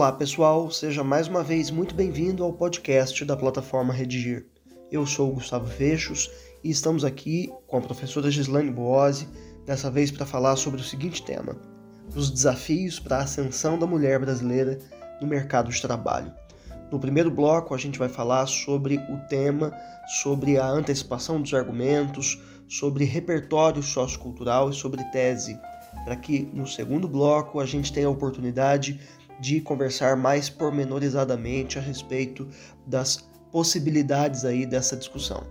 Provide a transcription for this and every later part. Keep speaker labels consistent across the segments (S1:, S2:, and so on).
S1: Olá pessoal, seja mais uma vez muito bem-vindo ao podcast da plataforma Redigir. Eu sou o Gustavo Fechos e estamos aqui com a professora Gislaine Boose, dessa vez para falar sobre o seguinte tema: os desafios para a ascensão da mulher brasileira no mercado de trabalho. No primeiro bloco, a gente vai falar sobre o tema, sobre a antecipação dos argumentos, sobre repertório sociocultural e sobre tese, para que no segundo bloco a gente tenha a oportunidade de conversar mais pormenorizadamente a respeito das possibilidades aí dessa discussão.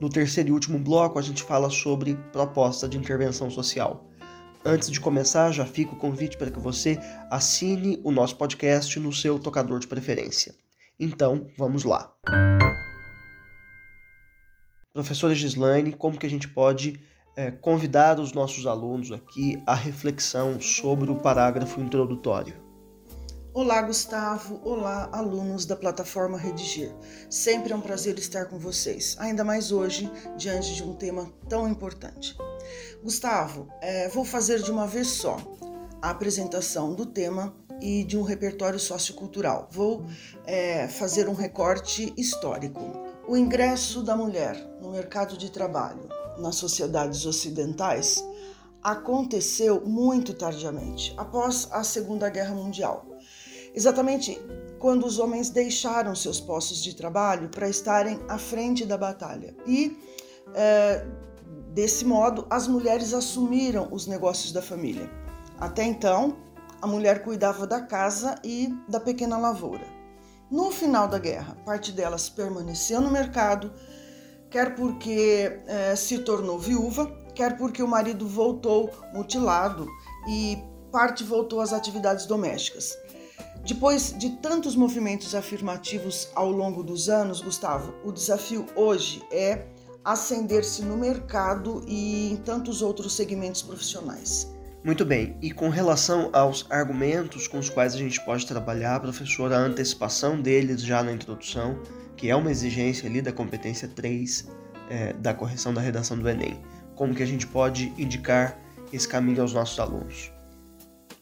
S1: No terceiro e último bloco, a gente fala sobre proposta de intervenção social. Antes de começar, já fica o convite para que você assine o nosso podcast no seu tocador de preferência. Então, vamos lá. Professora Gislaine, como que a gente pode é, convidar os nossos alunos aqui à reflexão sobre o parágrafo introdutório?
S2: Olá, Gustavo. Olá, alunos da plataforma Redigir. Sempre é um prazer estar com vocês, ainda mais hoje, diante de um tema tão importante. Gustavo, é, vou fazer de uma vez só a apresentação do tema e de um repertório sociocultural. Vou é, fazer um recorte histórico. O ingresso da mulher no mercado de trabalho nas sociedades ocidentais aconteceu muito tardiamente, após a Segunda Guerra Mundial exatamente quando os homens deixaram seus postos de trabalho para estarem à frente da batalha. E, é, desse modo, as mulheres assumiram os negócios da família. Até então, a mulher cuidava da casa e da pequena lavoura. No final da guerra, parte delas permaneceu no mercado, quer porque é, se tornou viúva, quer porque o marido voltou mutilado e parte voltou às atividades domésticas. Depois de tantos movimentos afirmativos ao longo dos anos, Gustavo, o desafio hoje é ascender-se no mercado e em tantos outros segmentos profissionais.
S1: Muito bem, e com relação aos argumentos com os quais a gente pode trabalhar, professor, a antecipação deles já na introdução, que é uma exigência ali da competência 3 é, da correção da redação do Enem. Como que a gente pode indicar esse caminho aos nossos alunos?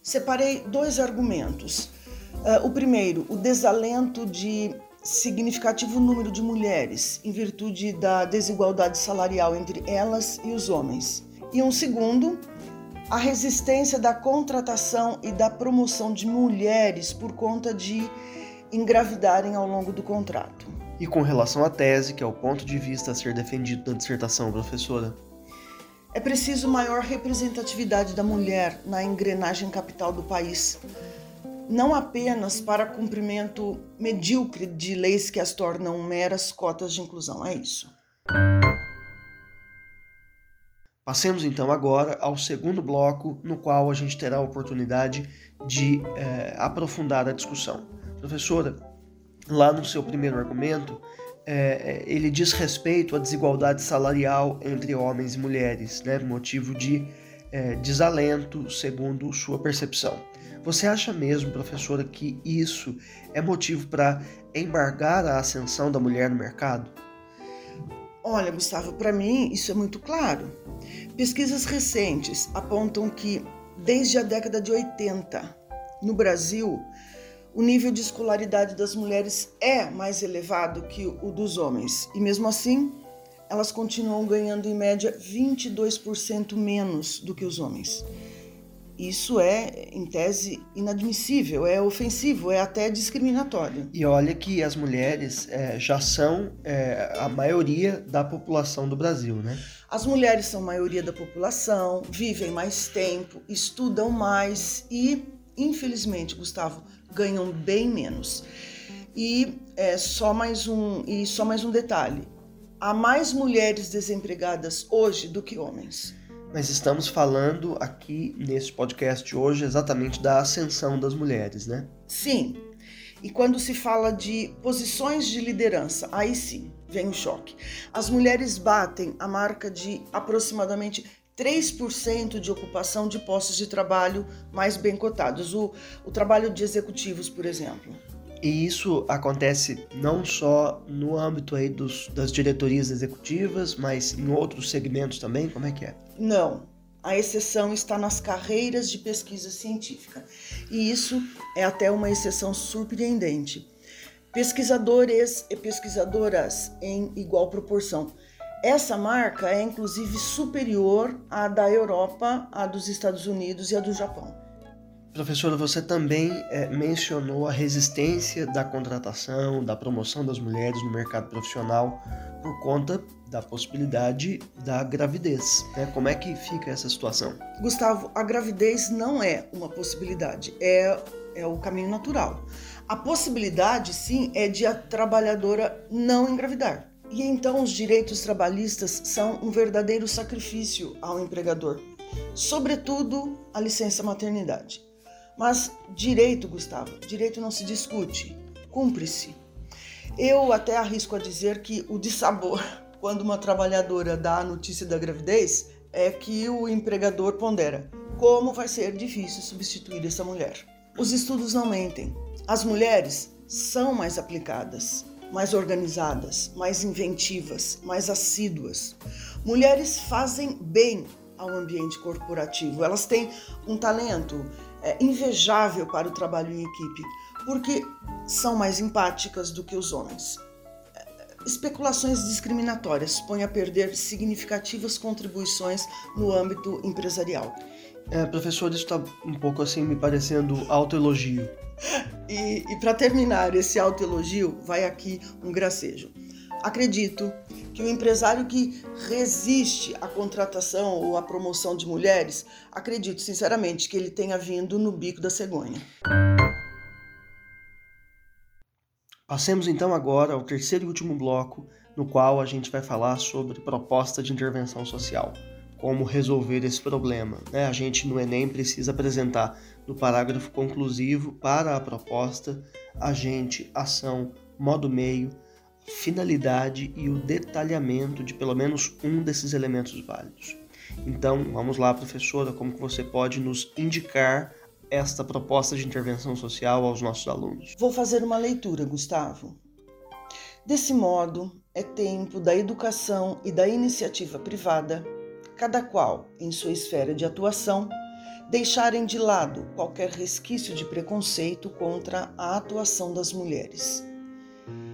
S2: Separei dois argumentos. Uh, o primeiro, o desalento de significativo número de mulheres em virtude da desigualdade salarial entre elas e os homens. E um segundo, a resistência da contratação e da promoção de mulheres por conta de engravidarem ao longo do contrato.
S1: E com relação à tese, que é o ponto de vista a ser defendido na dissertação, professora?
S2: É preciso maior representatividade da mulher na engrenagem capital do país não apenas para cumprimento medíocre de leis que as tornam meras cotas de inclusão. É isso.
S1: Passemos então agora ao segundo bloco, no qual a gente terá a oportunidade de é, aprofundar a discussão. Professora, lá no seu primeiro argumento, é, ele diz respeito à desigualdade salarial entre homens e mulheres, né, motivo de desalento, segundo sua percepção. Você acha mesmo, professora, que isso é motivo para embargar a ascensão da mulher no mercado?
S2: Olha, Gustavo, para mim isso é muito claro. Pesquisas recentes apontam que, desde a década de 80, no Brasil, o nível de escolaridade das mulheres é mais elevado que o dos homens. E mesmo assim, elas continuam ganhando em média 22% menos do que os homens. Isso é, em tese, inadmissível, é ofensivo, é até discriminatório.
S1: E olha que as mulheres é, já são é, a maioria da população do Brasil, né?
S2: As mulheres são a maioria da população, vivem mais tempo, estudam mais e, infelizmente, Gustavo, ganham bem menos. E é, só mais um e só mais um detalhe: há mais mulheres desempregadas hoje do que homens
S1: mas estamos falando aqui nesse podcast hoje exatamente da ascensão das mulheres, né?
S2: Sim. E quando se fala de posições de liderança, aí sim vem o choque. As mulheres batem a marca de aproximadamente 3% de ocupação de postos de trabalho mais bem cotados, o, o trabalho de executivos, por exemplo.
S1: E isso acontece não só no âmbito aí dos, das diretorias executivas, mas em outros segmentos também? Como é que é?
S2: Não. A exceção está nas carreiras de pesquisa científica. E isso é até uma exceção surpreendente. Pesquisadores e pesquisadoras em igual proporção. Essa marca é inclusive superior à da Europa, à dos Estados Unidos e à do Japão.
S1: Professora, você também é, mencionou a resistência da contratação, da promoção das mulheres no mercado profissional por conta da possibilidade da gravidez. Né? Como é que fica essa situação?
S2: Gustavo, a gravidez não é uma possibilidade, é, é o caminho natural. A possibilidade, sim, é de a trabalhadora não engravidar. E então os direitos trabalhistas são um verdadeiro sacrifício ao empregador, sobretudo a licença maternidade. Mas direito, Gustavo, direito não se discute, cumpre-se. Eu até arrisco a dizer que o dissabor, quando uma trabalhadora dá a notícia da gravidez, é que o empregador pondera como vai ser difícil substituir essa mulher. Os estudos não mentem. As mulheres são mais aplicadas, mais organizadas, mais inventivas, mais assíduas. Mulheres fazem bem ao ambiente corporativo. Elas têm um talento é, invejável para o trabalho em equipe, porque são mais empáticas do que os homens. É, especulações discriminatórias põem a perder significativas contribuições no âmbito empresarial.
S1: É, professor, isso está um pouco assim me parecendo autoelogio.
S2: E, e para terminar esse autoelogio, vai aqui um gracejo. Acredito que o empresário que resiste à contratação ou à promoção de mulheres, acredito sinceramente que ele tenha vindo no bico da cegonha.
S1: Passemos então agora ao terceiro e último bloco, no qual a gente vai falar sobre proposta de intervenção social. Como resolver esse problema. Né? A gente no Enem precisa apresentar no parágrafo conclusivo para a proposta agente, ação, modo meio, finalidade e o detalhamento de pelo menos um desses elementos válidos. Então, vamos lá, professora, como que você pode nos indicar esta proposta de intervenção social aos nossos alunos?
S2: Vou fazer uma leitura, Gustavo. Desse modo, é tempo da educação e da iniciativa privada, cada qual em sua esfera de atuação, deixarem de lado qualquer resquício de preconceito contra a atuação das mulheres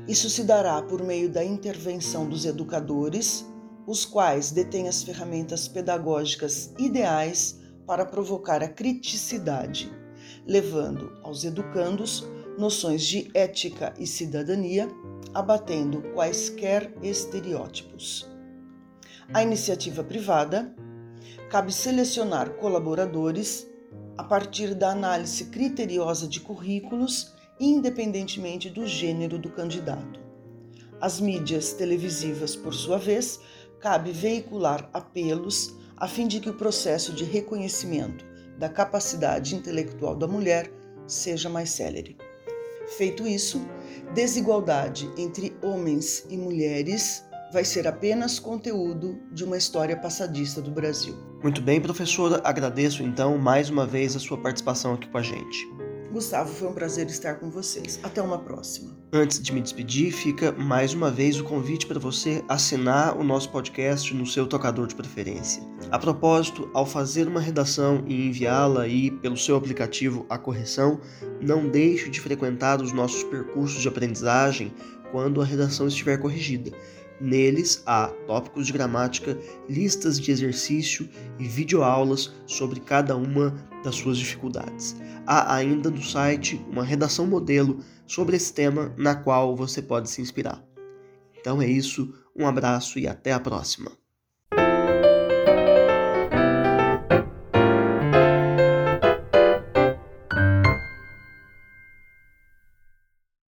S2: isso se dará por meio da intervenção dos educadores, os quais detêm as ferramentas pedagógicas ideais para provocar a criticidade, levando aos educandos noções de ética e cidadania, abatendo quaisquer estereótipos. A iniciativa privada cabe selecionar colaboradores a partir da análise criteriosa de currículos independentemente do gênero do candidato. As mídias televisivas, por sua vez, cabe veicular apelos a fim de que o processo de reconhecimento da capacidade intelectual da mulher seja mais célere. Feito isso, desigualdade entre homens e mulheres vai ser apenas conteúdo de uma história passadista do Brasil.
S1: Muito bem, professora, agradeço então mais uma vez a sua participação aqui com a gente.
S2: Gustavo, foi um prazer estar com vocês. Até uma próxima.
S1: Antes de me despedir, fica mais uma vez o convite para você assinar o nosso podcast no seu tocador de preferência. A propósito, ao fazer uma redação e enviá-la aí pelo seu aplicativo a correção, não deixe de frequentar os nossos percursos de aprendizagem quando a redação estiver corrigida. Neles há tópicos de gramática, listas de exercício e videoaulas sobre cada uma das suas dificuldades. Há ainda no site uma redação modelo sobre esse tema na qual você pode se inspirar. Então é isso, um abraço e até a próxima.